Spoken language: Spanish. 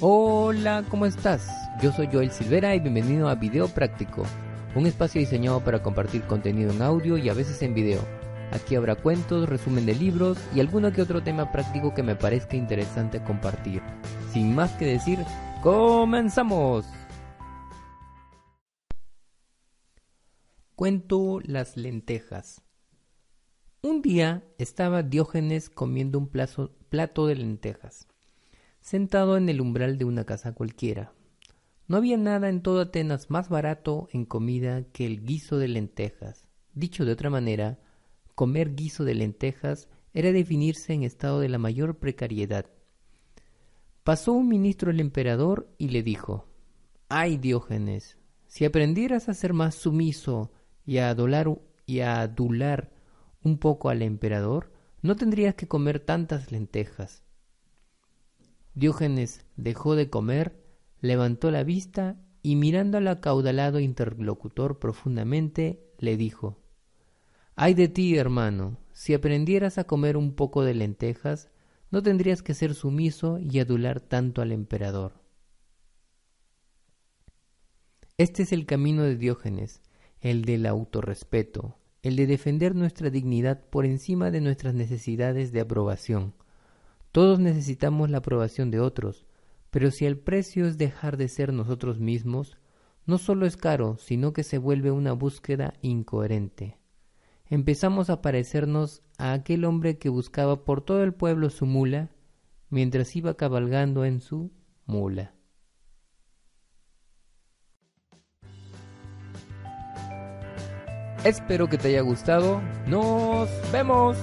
Hola, ¿cómo estás? Yo soy Joel Silvera y bienvenido a Video Práctico, un espacio diseñado para compartir contenido en audio y a veces en video. Aquí habrá cuentos, resumen de libros y alguno que otro tema práctico que me parezca interesante compartir. Sin más que decir, ¡comenzamos! Cuento las lentejas. Un día estaba Diógenes comiendo un plato de lentejas sentado en el umbral de una casa cualquiera. No había nada en todo Atenas más barato en comida que el guiso de lentejas. Dicho de otra manera, comer guiso de lentejas era definirse en estado de la mayor precariedad. Pasó un ministro al emperador y le dijo Ay Diógenes, si aprendieras a ser más sumiso y a adular, y a adular un poco al emperador, no tendrías que comer tantas lentejas. Diógenes dejó de comer, levantó la vista y mirando al acaudalado interlocutor profundamente, le dijo Ay de ti, hermano, si aprendieras a comer un poco de lentejas, no tendrías que ser sumiso y adular tanto al emperador. Este es el camino de Diógenes, el del autorrespeto, el de defender nuestra dignidad por encima de nuestras necesidades de aprobación, todos necesitamos la aprobación de otros, pero si el precio es dejar de ser nosotros mismos, no solo es caro, sino que se vuelve una búsqueda incoherente. Empezamos a parecernos a aquel hombre que buscaba por todo el pueblo su mula, mientras iba cabalgando en su mula. Espero que te haya gustado. Nos vemos.